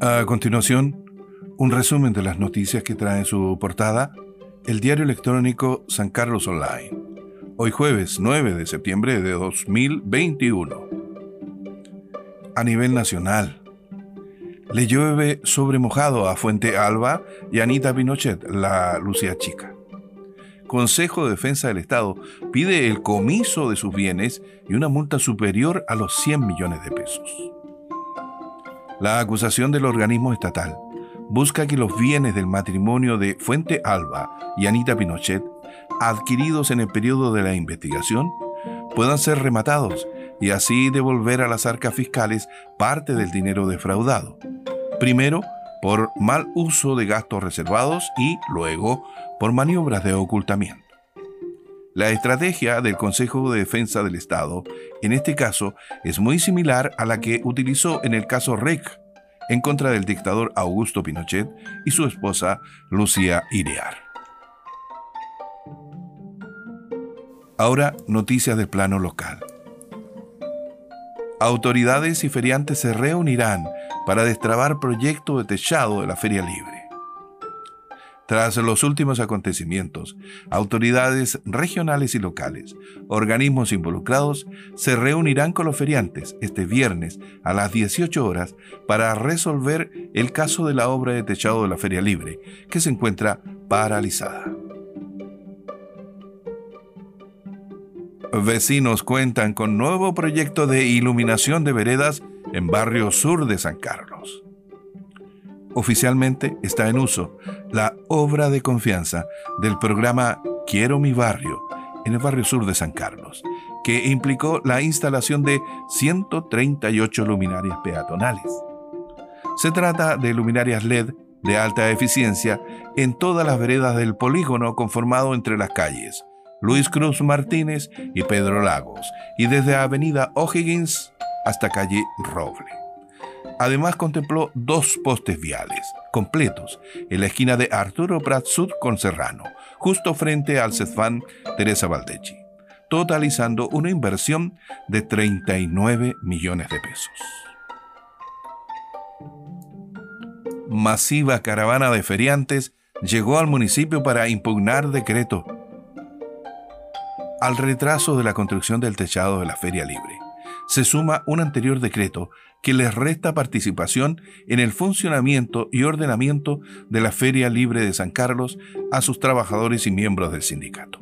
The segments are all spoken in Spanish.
A continuación, un resumen de las noticias que trae su portada el diario electrónico San Carlos Online. Hoy jueves 9 de septiembre de 2021. A nivel nacional, le llueve sobre mojado a Fuente Alba y Anita Pinochet, la Lucía Chica. Consejo de Defensa del Estado pide el comiso de sus bienes y una multa superior a los 100 millones de pesos. La acusación del organismo estatal busca que los bienes del matrimonio de Fuente Alba y Anita Pinochet, adquiridos en el periodo de la investigación, puedan ser rematados y así devolver a las arcas fiscales parte del dinero defraudado. Primero, por mal uso de gastos reservados y luego por maniobras de ocultamiento. La estrategia del Consejo de Defensa del Estado, en este caso, es muy similar a la que utilizó en el caso REC, en contra del dictador Augusto Pinochet y su esposa Lucía Irear. Ahora, noticias del plano local. Autoridades y feriantes se reunirán para destrabar proyecto de techado de la Feria Libre. Tras los últimos acontecimientos, autoridades regionales y locales, organismos involucrados, se reunirán con los feriantes este viernes a las 18 horas para resolver el caso de la obra de techado de la Feria Libre, que se encuentra paralizada. Vecinos cuentan con nuevo proyecto de iluminación de veredas en barrio sur de San Carlos oficialmente está en uso la obra de confianza del programa Quiero mi barrio en el barrio sur de San Carlos, que implicó la instalación de 138 luminarias peatonales. Se trata de luminarias LED de alta eficiencia en todas las veredas del polígono conformado entre las calles Luis Cruz Martínez y Pedro Lagos, y desde Avenida O'Higgins hasta calle Roble. Además contempló dos postes viales completos en la esquina de Arturo Prat Sud con Serrano, justo frente al CEFAN Teresa Valdechi, totalizando una inversión de 39 millones de pesos. Masiva caravana de feriantes llegó al municipio para impugnar decreto al retraso de la construcción del techado de la Feria Libre se suma un anterior decreto que les resta participación en el funcionamiento y ordenamiento de la Feria Libre de San Carlos a sus trabajadores y miembros del sindicato.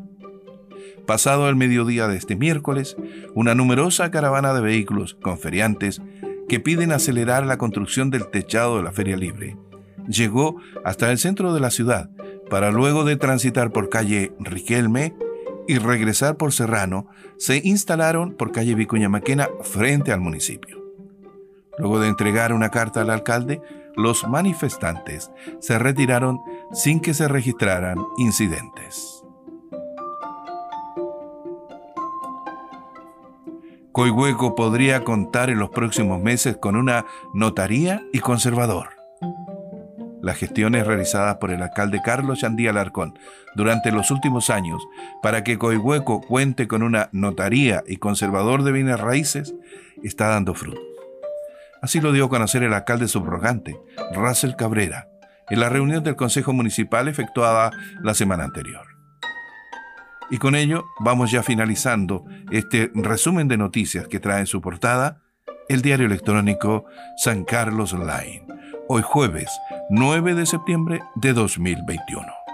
Pasado el mediodía de este miércoles, una numerosa caravana de vehículos con feriantes que piden acelerar la construcción del techado de la Feria Libre llegó hasta el centro de la ciudad para luego de transitar por calle Riquelme, y regresar por Serrano, se instalaron por calle Vicuña Maquena frente al municipio. Luego de entregar una carta al alcalde, los manifestantes se retiraron sin que se registraran incidentes. Coihueco podría contar en los próximos meses con una notaría y conservador las gestiones realizadas por el alcalde Carlos Chandía Alarcón durante los últimos años para que Coihueco cuente con una notaría y conservador de bienes raíces está dando fruto. Así lo dio a conocer el alcalde subrogante, Russell Cabrera, en la reunión del Consejo Municipal efectuada la semana anterior. Y con ello vamos ya finalizando este resumen de noticias que trae en su portada el diario electrónico San Carlos Online hoy jueves 9 de septiembre de 2021.